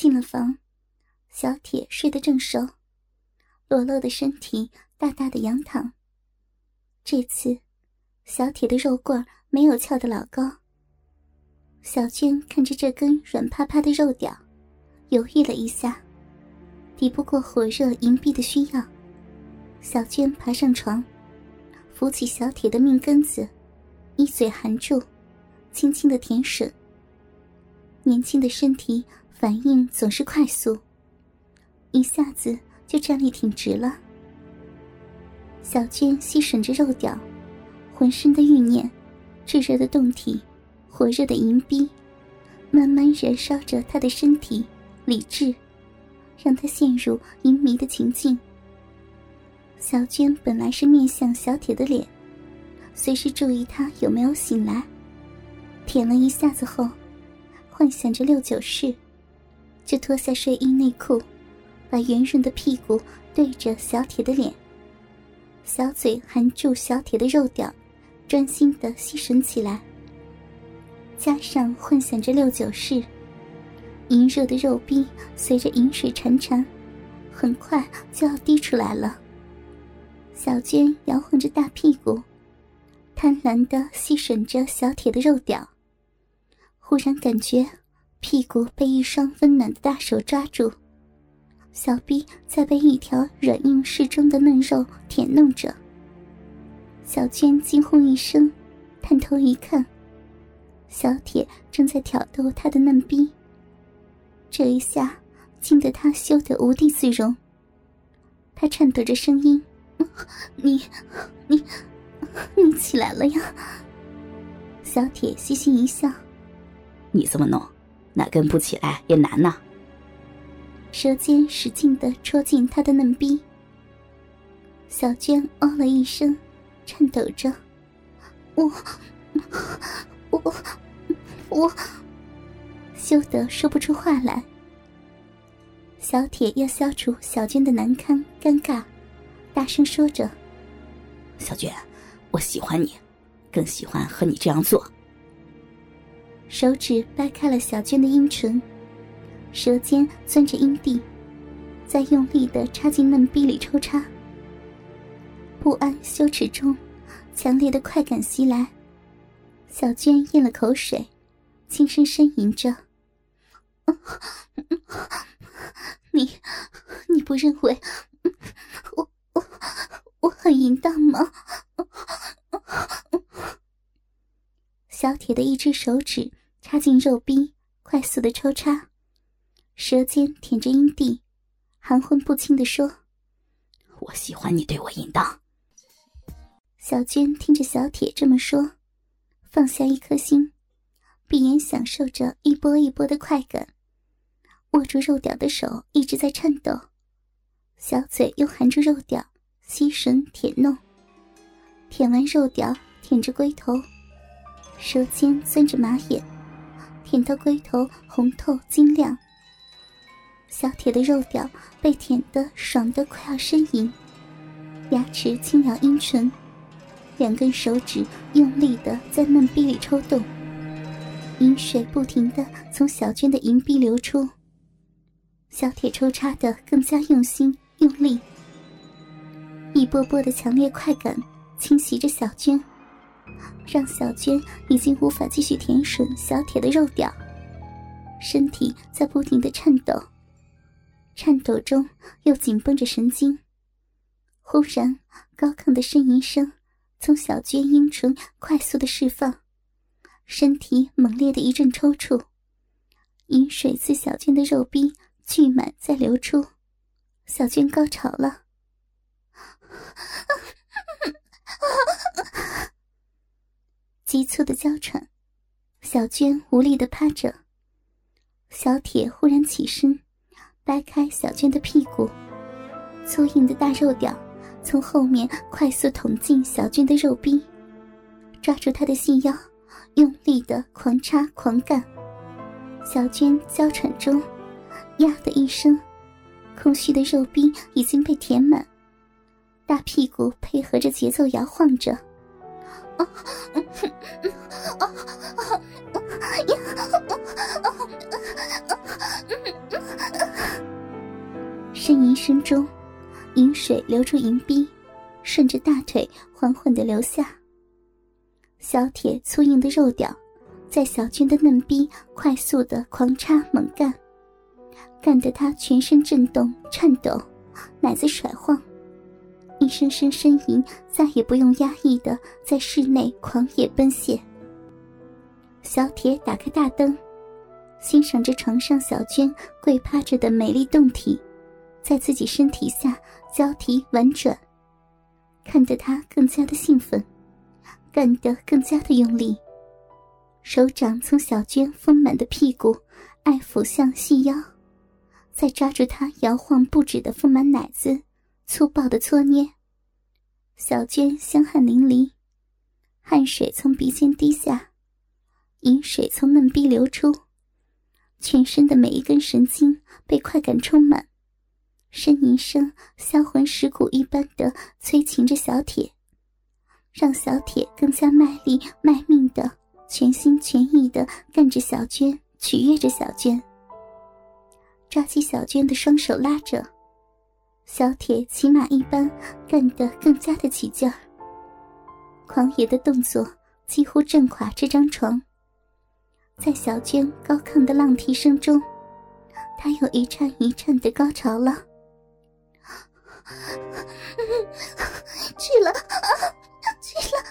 进了房，小铁睡得正熟，裸露的身体大大的仰躺。这次，小铁的肉棍没有翘得老高。小娟看着这根软趴趴的肉屌，犹豫了一下，抵不过火热银币的需要。小娟爬上床，扶起小铁的命根子，一嘴含住，轻轻的舔吮。年轻的身体反应总是快速，一下子就站立挺直了。小娟吸吮着肉屌，浑身的欲念，炙热的胴体，火热的银逼，慢慢燃烧着她的身体、理智，让她陷入淫迷的情境。小娟本来是面向小铁的脸，随时注意他有没有醒来。舔了一下子后，幻想着六九式，就脱下睡衣内裤，把圆润的屁股对着小铁的脸，小嘴含住小铁的肉屌，专心的吸吮起来。加上幻想着六九式，淫热的肉壁随着饮水潺潺，很快就要滴出来了。小娟摇晃着大屁股，贪婪的吸吮着小铁的肉屌。忽然感觉屁股被一双温暖的大手抓住，小臂在被一条软硬适中的嫩肉舔弄着。小娟惊呼一声，探头一看，小铁正在挑逗她的嫩逼。这一下惊得她羞得无地自容，她颤抖着声音。你，你，你起来了呀！小铁嘻嘻一笑：“你这么弄，哪根不起来也难呐。”舌尖使劲的戳进他的嫩逼。小娟哦了一声，颤抖着：“我，我，我，羞得说不出话来。”小铁要消除小娟的难堪尴尬。大声说着：“小娟，我喜欢你，更喜欢和你这样做。”手指掰开了小娟的阴唇，舌尖钻着阴蒂，在用力的插进嫩逼里抽插。不安羞耻中，强烈的快感袭来，小娟咽了口水，轻声呻吟着：“你，你不认为我我？”我很淫荡吗？小铁的一只手指插进肉壁，快速的抽插，舌尖舔着阴蒂，含混不清的说：“我喜欢你对我淫荡。”小娟听着小铁这么说，放下一颗心，闭眼享受着一波一波的快感，握住肉屌的手一直在颤抖，小嘴又含住肉屌。吸吮舔弄，舔完肉屌，舔着龟头，舌尖钻着马眼，舔到龟头红透晶亮。小铁的肉屌被舔得爽得快要呻吟，牙齿轻咬阴唇，两根手指用力的在嫩逼里抽动，饮水不停的从小娟的银壁流出。小铁抽插的更加用心用力。一波波的强烈快感侵袭着小娟，让小娟已经无法继续舔吮小铁的肉屌，身体在不停的颤抖，颤抖中又紧绷着神经。忽然，高亢的呻吟声从小娟阴唇快速的释放，身体猛烈的一阵抽搐，饮水自小娟的肉壁聚满在流出，小娟高潮了。急促的娇喘，小娟无力的趴着。小铁忽然起身，掰开小娟的屁股，粗硬的大肉屌从后面快速捅进小娟的肉壁，抓住她的细腰，用力的狂插狂干。小娟娇喘中，呀的一声，空虚的肉壁已经被填满。大屁股配合着节奏摇晃着，啊，呻吟声中，饮水流出银壁，顺着大腿缓缓的流下。小铁粗硬的肉屌，在小娟的嫩逼快速的狂插猛干，干得她全身震动颤抖，奶子甩晃，一声声呻吟再也不用压抑的在室内狂野奔泻。小铁打开大灯，欣赏着床上小娟跪趴着的美丽动体，在自己身体下交替婉转，看得他更加的兴奋。干得更加的用力，手掌从小娟丰满的屁股爱抚向细腰，再抓住她摇晃不止的丰满奶子，粗暴的搓捏。小娟香汗淋漓，汗水从鼻尖滴下，饮水从嫩逼流出，全身的每一根神经被快感充满，呻吟声销魂蚀骨一般的催情着小铁。让小铁更加卖力卖命的，全心全意的干着小娟，取悦着小娟。抓起小娟的双手拉着，小铁骑马一般干得更加的起劲儿。狂野的动作几乎震垮这张床。在小娟高亢的浪啼声中，他又一颤一颤的高潮了。去了。去了，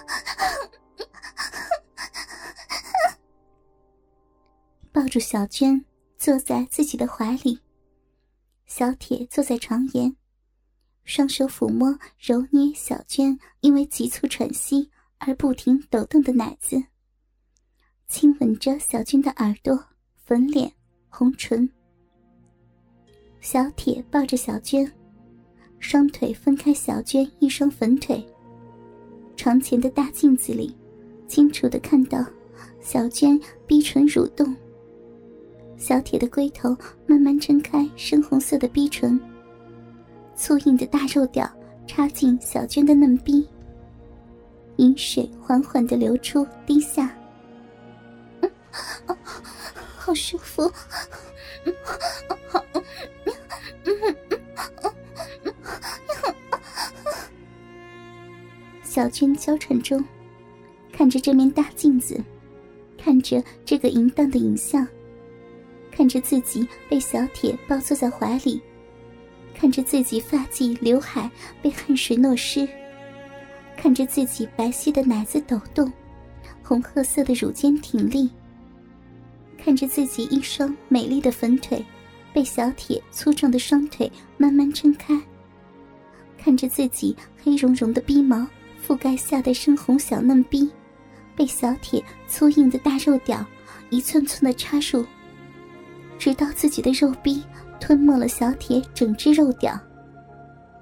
抱住小娟，坐在自己的怀里。小铁坐在床沿，双手抚摸、揉捏小娟因为急促喘息而不停抖动的奶子，亲吻着小娟的耳朵、粉脸、红唇。小铁抱着小娟，双腿分开小娟一双粉腿。床前的大镜子里，清楚的看到小娟逼唇蠕动。小铁的龟头慢慢撑开深红色的逼唇，粗硬的大肉屌插进小娟的嫩逼，饮水缓缓的流出滴下，好舒服，小娟娇喘中，看着这面大镜子，看着这个淫荡的影像，看着自己被小铁抱坐在怀里，看着自己发髻刘海被汗水弄湿，看着自己白皙的奶子抖动，红褐色的乳尖挺立，看着自己一双美丽的粉腿被小铁粗壮的双腿慢慢撑开，看着自己黑茸茸的逼毛。覆盖下的深红小嫩逼，被小铁粗硬的大肉屌一寸寸的插入，直到自己的肉逼吞没了小铁整只肉屌，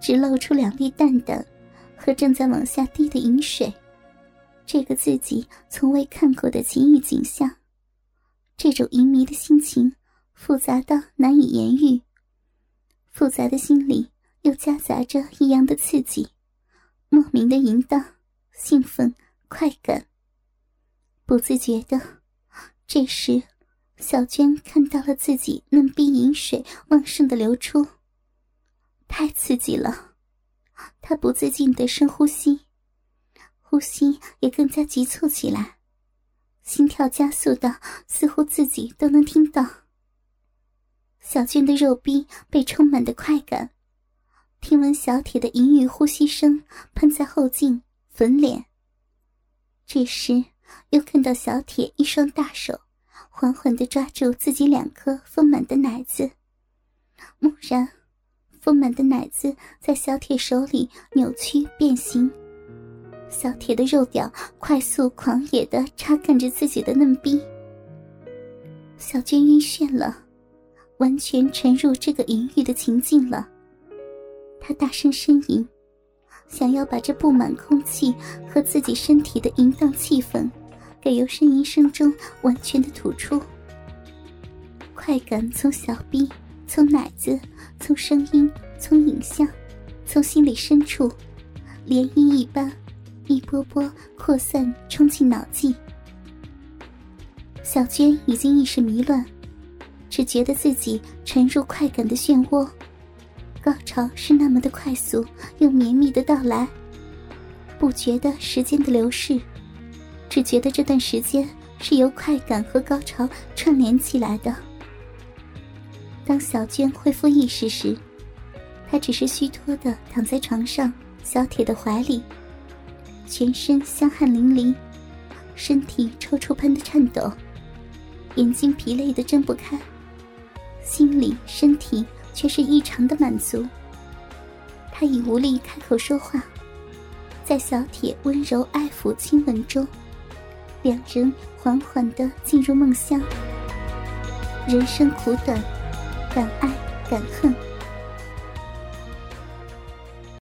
只露出两粒蛋蛋和正在往下滴的饮水。这个自己从未看过的奇异景象，这种淫迷的心情复杂到难以言喻，复杂的心里又夹杂着异样的刺激。莫名的淫荡、兴奋、快感。不自觉的，这时，小娟看到了自己嫩逼饮水旺盛的流出，太刺激了。她不自禁的深呼吸，呼吸也更加急促起来，心跳加速的似乎自己都能听到。小娟的肉逼被充满的快感。听闻小铁的淫欲呼吸声喷在后颈、粉脸。这时，又看到小铁一双大手缓缓地抓住自己两颗丰满的奶子。蓦然，丰满的奶子在小铁手里扭曲变形，小铁的肉屌快速狂野地插干着自己的嫩逼。小娟晕眩了，完全沉入这个淫欲的情境了。他大声呻吟，想要把这布满空气和自己身体的淫荡气氛，给由呻吟声中完全的吐出。快感从小臂、从奶子、从声音、从影像、从心里深处，涟漪一般，一波波扩散冲进脑际。小娟已经意识迷乱，只觉得自己沉入快感的漩涡。高潮是那么的快速又绵密的到来，不觉得时间的流逝，只觉得这段时间是由快感和高潮串联起来的。当小娟恢复意识时，她只是虚脱的躺在床上小铁的怀里，全身香汗淋漓，身体抽搐般的颤抖，眼睛疲累的睁不开，心里身体。却是异常的满足。他已无力开口说话，在小铁温柔爱抚亲吻中，两人缓缓地进入梦乡。人生苦短，敢爱敢恨。